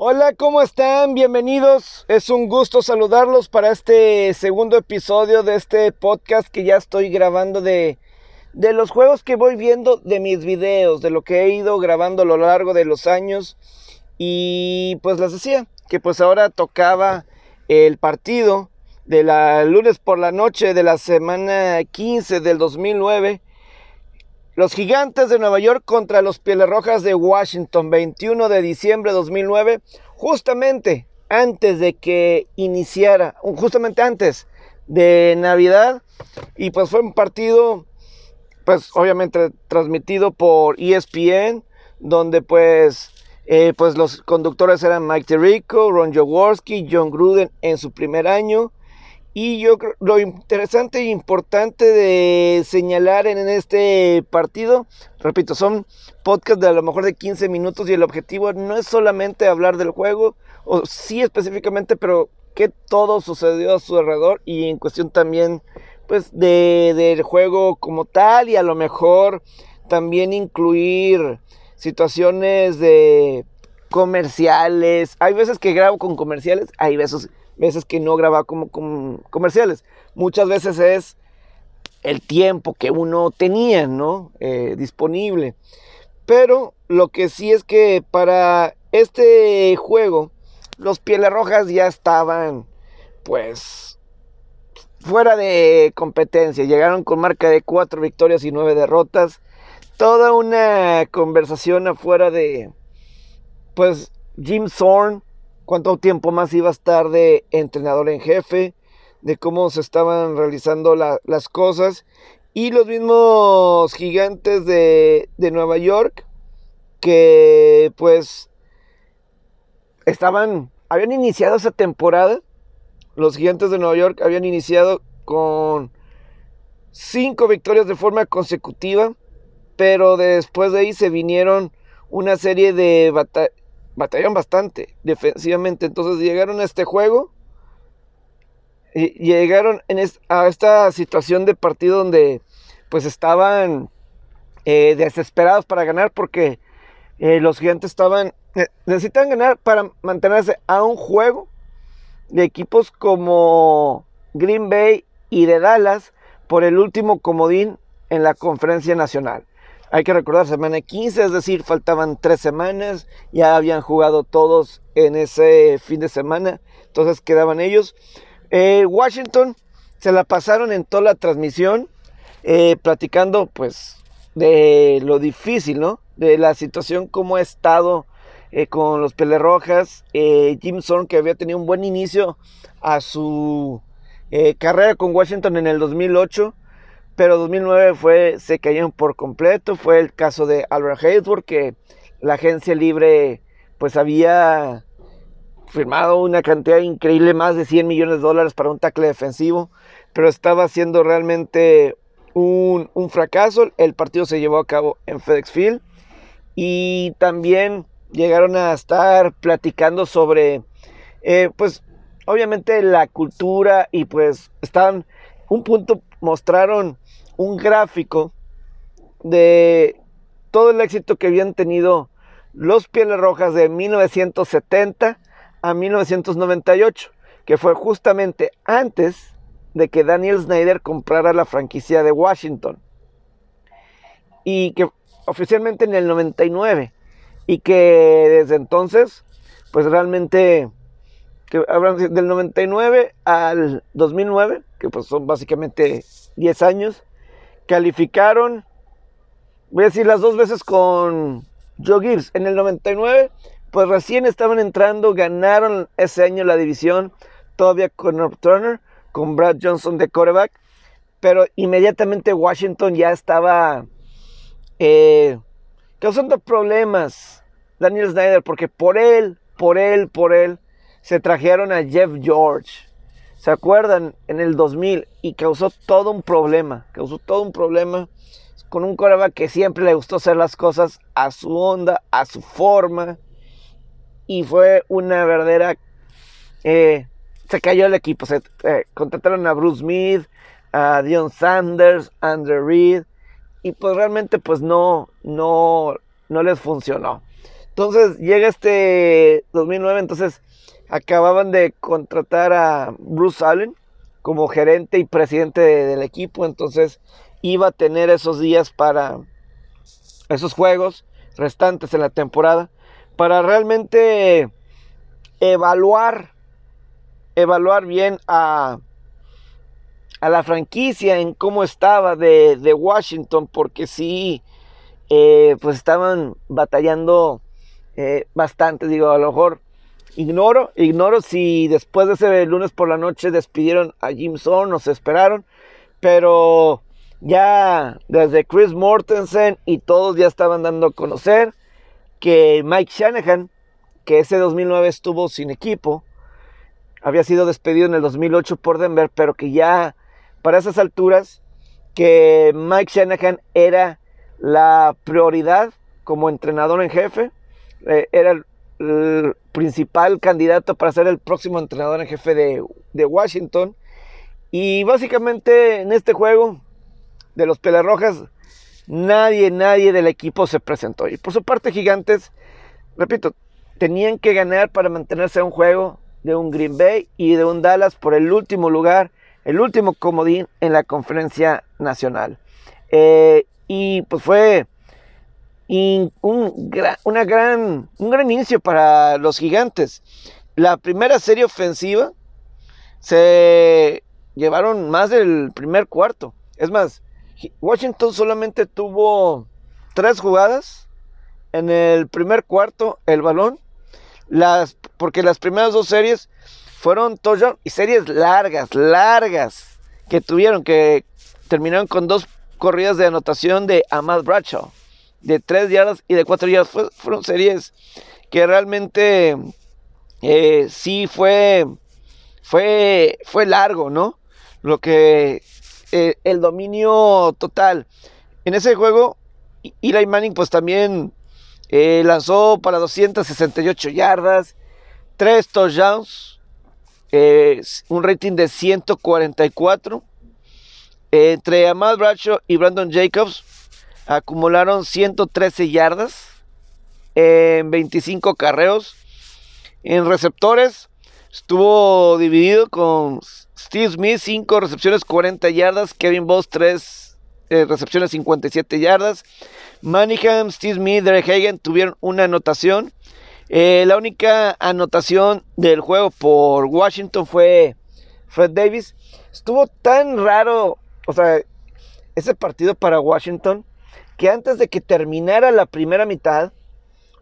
Hola, ¿cómo están? Bienvenidos. Es un gusto saludarlos para este segundo episodio de este podcast que ya estoy grabando de, de los juegos que voy viendo de mis videos, de lo que he ido grabando a lo largo de los años. Y pues les decía que pues ahora tocaba el partido de la lunes por la noche de la semana 15 del 2009 los Gigantes de Nueva York contra los Pieles Rojas de Washington, 21 de diciembre de 2009, justamente antes de que iniciara, justamente antes de Navidad. Y pues fue un partido, pues obviamente transmitido por ESPN, donde pues, eh, pues los conductores eran Mike Tirico, Ron Jaworski, John Gruden en su primer año. Y yo creo lo interesante e importante de señalar en este partido, repito, son podcasts de a lo mejor de 15 minutos y el objetivo no es solamente hablar del juego, o sí específicamente, pero que todo sucedió a su alrededor y en cuestión también pues de, del juego como tal y a lo mejor también incluir situaciones de comerciales. Hay veces que grabo con comerciales, hay veces veces que no grababa como, comerciales. Muchas veces es el tiempo que uno tenía, ¿no? Eh, disponible. Pero lo que sí es que para este juego, los Pieles Rojas ya estaban, pues, fuera de competencia. Llegaron con marca de cuatro victorias y nueve derrotas. Toda una conversación afuera de, pues, Jim Thorne cuánto tiempo más iba a estar de entrenador en jefe, de cómo se estaban realizando las cosas. Y los mismos gigantes de, de Nueva York, que pues estaban, habían iniciado esa temporada. Los gigantes de Nueva York habían iniciado con cinco victorias de forma consecutiva, pero después de ahí se vinieron una serie de, batallas batallaron bastante defensivamente. Entonces llegaron a este juego y llegaron a esta situación de partido donde pues estaban eh, desesperados para ganar porque eh, los gigantes estaban necesitan ganar para mantenerse a un juego de equipos como Green Bay y de Dallas por el último comodín en la conferencia nacional. Hay que recordar, semana 15, es decir, faltaban tres semanas, ya habían jugado todos en ese fin de semana, entonces quedaban ellos. Eh, Washington se la pasaron en toda la transmisión, eh, platicando pues de lo difícil, ¿no? De la situación, cómo ha estado eh, con los Pelerrojas. Jim Zorn, que había tenido un buen inicio a su carrera con Washington en el 2008 pero 2009 fue, se cayeron por completo. Fue el caso de Albert Haysworth, que la agencia libre pues había firmado una cantidad increíble, más de 100 millones de dólares para un tackle defensivo, pero estaba siendo realmente un, fracaso. El partido se llevó a cabo en FedEx Field y también llegaron a estar platicando sobre, eh, pues, obviamente la cultura y pues estaban, un punto mostraron un gráfico de todo el éxito que habían tenido los Pieles Rojas de 1970 a 1998, que fue justamente antes de que Daniel Snyder comprara la franquicia de Washington. Y que oficialmente en el 99. Y que desde entonces, pues realmente, que del 99 al 2009, que pues son básicamente 10 años, calificaron, voy a decir las dos veces con Joe Gibbs. En el 99, pues recién estaban entrando, ganaron ese año la división, todavía con North Turner, con Brad Johnson de quarterback, pero inmediatamente Washington ya estaba eh, causando problemas. Daniel Snyder, porque por él, por él, por él, se trajeron a Jeff George. ¿Se acuerdan? En el 2000 y causó todo un problema, causó todo un problema con un coreback que siempre le gustó hacer las cosas a su onda, a su forma. Y fue una verdadera... Eh, se cayó el equipo. Eh, contrataron a Bruce Smith, a Dion Sanders, Andrew Reed. Y pues realmente pues no, no, no les funcionó. Entonces llega este 2009, entonces acababan de contratar a Bruce Allen como gerente y presidente del equipo, entonces iba a tener esos días para esos juegos restantes en la temporada para realmente evaluar evaluar bien a, a la franquicia en cómo estaba de, de Washington porque sí eh, pues estaban batallando eh, bastante. Digo a lo mejor ignoro ignoro si después de ese lunes por la noche despidieron a Jim Zorn se esperaron pero ya desde Chris Mortensen y todos ya estaban dando a conocer que Mike Shanahan, que ese 2009 estuvo sin equipo, había sido despedido en el 2008 por Denver, pero que ya para esas alturas, que Mike Shanahan era la prioridad como entrenador en jefe, eh, era el, principal candidato para ser el próximo entrenador en jefe de, de Washington. Y básicamente en este juego de los Pelarrojas, nadie, nadie del equipo se presentó. Y por su parte, Gigantes, repito, tenían que ganar para mantenerse a un juego de un Green Bay y de un Dallas por el último lugar, el último comodín en la conferencia nacional. Eh, y pues fue un, una gran, un gran inicio para los gigantes. La primera serie ofensiva se llevaron más del primer cuarto. Es más, Washington solamente tuvo tres jugadas en el primer cuarto el balón, las, porque las primeras dos series fueron touchdown y series largas, largas que tuvieron, que terminaron con dos corridas de anotación de Ahmad Bradshaw, de tres yardas y de cuatro yardas. fueron series que realmente eh, sí fue, fue, fue largo, ¿no? Lo que eh, el dominio total. En ese juego, Eli Manning pues también eh, lanzó para 268 yardas, 3 touchdowns, un rating de 144. entre Ahmad Bradshaw y Brandon Jacobs acumularon 113 yardas en 25 carreos. En receptores estuvo dividido con Steve Smith, 5 recepciones, 40 yardas. Kevin Boss, 3 eh, recepciones, 57 yardas. Manningham, Steve Smith, Derek Hagen tuvieron una anotación. Eh, la única anotación del juego por Washington fue Fred Davis. Estuvo tan raro, o sea, ese partido para Washington, que antes de que terminara la primera mitad,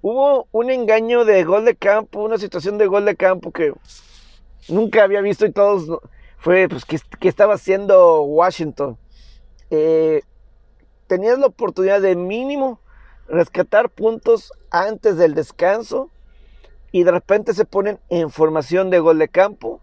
hubo un engaño de gol de campo, una situación de gol de campo que nunca había visto y todos fue, pues, ¿qué, estaba haciendo Washington? Eh, tenías la oportunidad de mínimo rescatar puntos antes del descanso y de repente se ponen en formación de gol de campo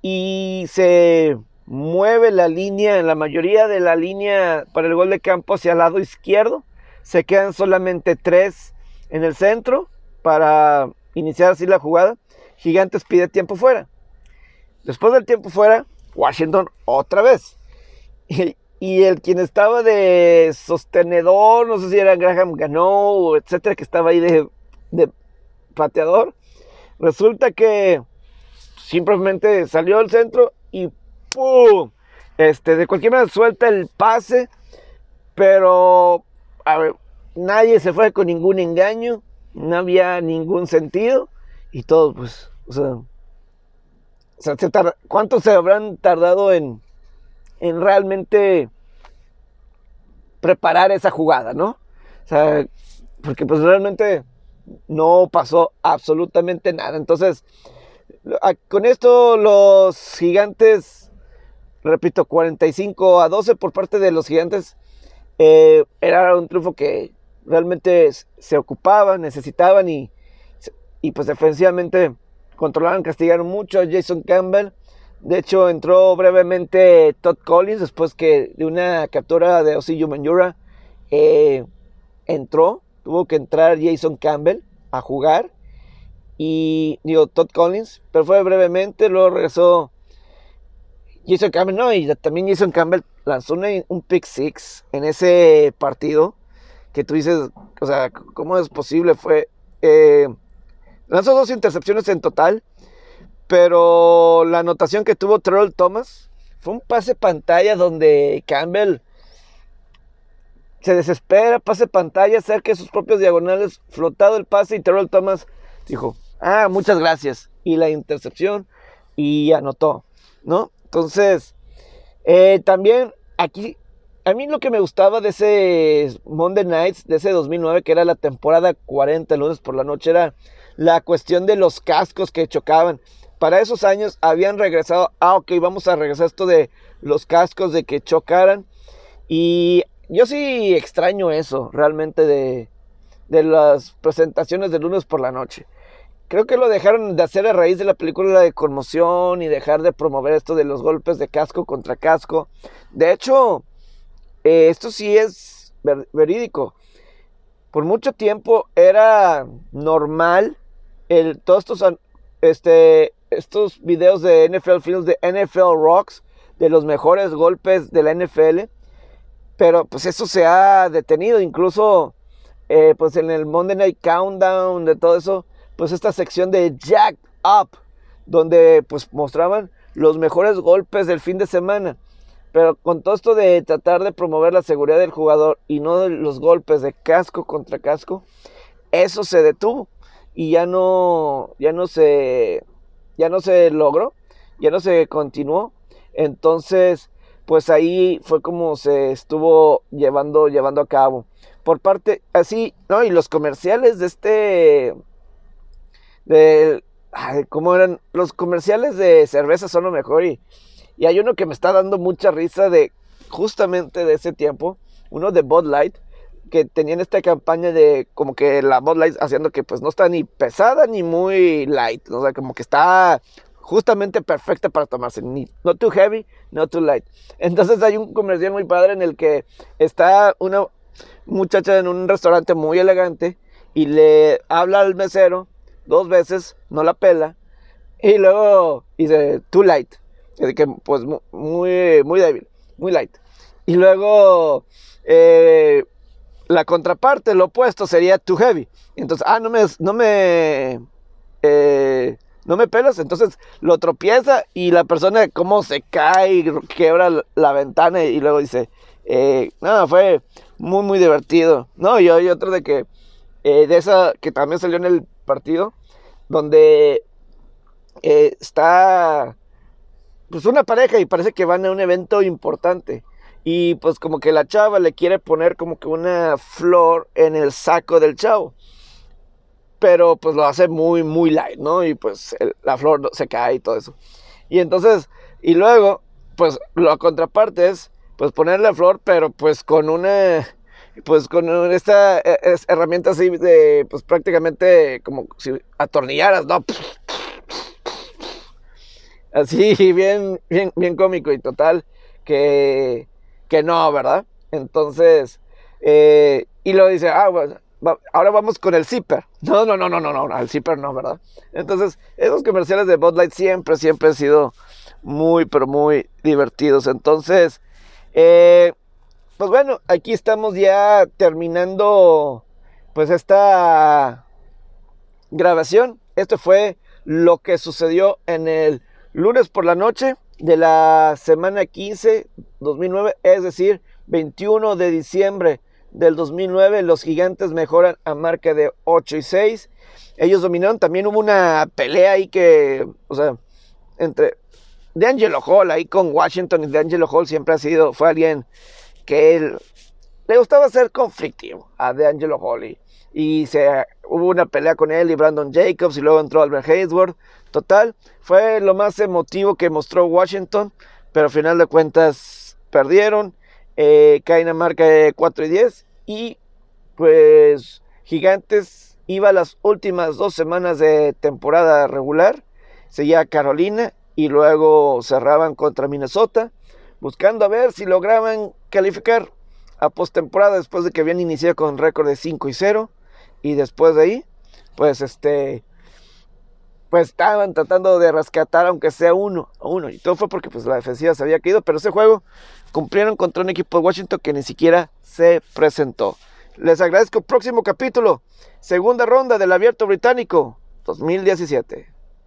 y se mueve la línea, en la mayoría de la línea para el gol de campo hacia el lado izquierdo. Se quedan solamente tres en el centro para iniciar así la jugada. Gigantes pide tiempo fuera. Después del tiempo fuera, Washington otra vez. Y, el quien estaba de sostenedor, no sé si era Graham Gano, etcétera, que estaba ahí de, de pateador, resulta que simplemente salió al centro ¡pum! Este, de cualquier manera suelta el pase, pero a ver, nadie se fue con ningún engaño, no había ningún sentido y todo, pues, o sea, ¿Cuánto se habrán tardado en, en realmente preparar esa jugada, no? O sea, porque pues realmente no pasó absolutamente nada. Entonces, con esto los gigantes, repito, 45 a 12 por parte de los gigantes, eh, era un triunfo que realmente se ocupaban, necesitaban y, y pues defensivamente controlaron, castigaron mucho a Jason Campbell. De hecho, entró brevemente Todd Collins después que de una captura de Osillo Manjura eh, entró, tuvo que entrar Jason Campbell a jugar. Y digo, Todd Collins, pero fue brevemente, luego regresó Jason Campbell, no, y también Jason Campbell lanzó un pick six en ese partido que tú dices, o sea, ¿cómo es posible? Fue, eh, lanzó dos intercepciones en total, pero la anotación que tuvo Troll Thomas fue un pase pantalla donde Campbell se desespera, pase pantalla, cerca de sus propios diagonales, flotado el pase y Terrell Thomas dijo, ah, muchas gracias. Y la intercepción y anotó, ¿no? Entonces, eh, también aquí, a mí lo que me gustaba de ese Monday Nights, de ese 2009, que era la temporada 40, lunes por la noche, era la cuestión de los cascos que chocaban. Para esos años habían regresado, ah, ok, vamos a regresar esto de los cascos, de que chocaran. Y yo sí extraño eso realmente de, las presentaciones de lunes por la noche. Creo que lo dejaron de hacer a raíz de la película de conmoción y dejar de promover esto de los golpes de casco contra casco. De hecho, eh, esto sí es verídico. Por mucho tiempo era normal el, todos estos, este, estos videos de NFL Films, de NFL Rocks, de los mejores golpes de la NFL pero pues eso se ha detenido, incluso eh, pues en el Monday Night Countdown, de todo eso, pues esta sección de Jack Up, donde pues mostraban los mejores golpes del fin de semana. Pero con todo esto de tratar de promover la seguridad del jugador y no los golpes de casco contra casco, eso se detuvo y ya no, ya no se, ya no se logró, ya no se continuó. Entonces, pues ahí fue como se estuvo llevando, llevando a cabo. Por parte, así, ¿no? Y los comerciales de este, de, ¿cómo eran? Los comerciales de cerveza son lo mejor y, y hay uno que me está dando mucha risa de, justamente de ese tiempo, uno de Bud Light, que tenían esta campaña de como que la Bud Light haciendo que pues no está ni pesada ni muy light, o sea, como que está justamente perfecta para tomarse. No too heavy, no too light. Entonces hay un comercial muy padre en el que está una muchacha en un restaurante muy elegante y le habla al mesero dos veces, no la pela, y luego dice too light. Que pues muy, muy débil, muy light. Y luego eh, la contraparte, lo opuesto, sería too heavy. Entonces, ah, no me, no me eh, no me pelas, entonces lo tropieza y la persona como se cae y quebra la ventana y luego dice, eh, no, fue muy, muy divertido. No, y hay otro de que, eh, de esa que también salió en el partido, donde eh, está, pues una pareja y parece que van a un evento importante. Y pues como que la chava le quiere poner como que una flor en el saco del chavo pero pues lo hace muy, muy light, ¿no? Y pues la flor se cae y todo eso. Y entonces, y luego, pues la contraparte es, pues ponerle la flor, pero pues con una, pues con esta e, herramienta así de, pues prácticamente como si atornillaras, ¿no? Así, bien, bien, bien cómico y total, que, que no, ¿verdad? Entonces, eh, y lo dice, ah, bueno, ahora vamos con el zipper. No, no, no, no, no, no, el zipper no, ¿verdad? Entonces, esos comerciales de Bud Light siempre, siempre han sido muy, pero muy divertidos. Entonces, eh, pues bueno, aquí estamos ya terminando, pues esta grabación. Esto fue lo que sucedió en el lunes por la noche de la semana 15, 2009, es decir, 21 de diciembre del 2009 los gigantes mejoran a marca de 8 y 6. Ellos dominaron, también hubo una pelea ahí que, o sea, entre D'Angelo Hall ahí con Washington y D'Angelo Hall siempre ha sido, fue alguien que él, le gustaba ser conflictivo a D'Angelo Hall y, se, hubo una pelea con él y Brandon Jacobs y luego entró Albert Haysworth. Total, fue lo más emotivo que mostró Washington, pero al final de cuentas perdieron. Eh, caen a marca de 4 y 10 y pues Gigantes iba las últimas dos semanas de temporada regular, seguía Carolina y luego cerraban contra Minnesota, buscando a ver si lograban calificar a postemporada después de que habían iniciado con récord de 5 y 0 y después de ahí, pues este pues estaban tratando de rescatar aunque sea uno a uno. Y todo fue porque pues la defensiva se había caído, pero ese juego cumplieron contra un equipo de Washington que ni siquiera se presentó. Les agradezco. Próximo capítulo, segunda ronda del Abierto Británico 2017.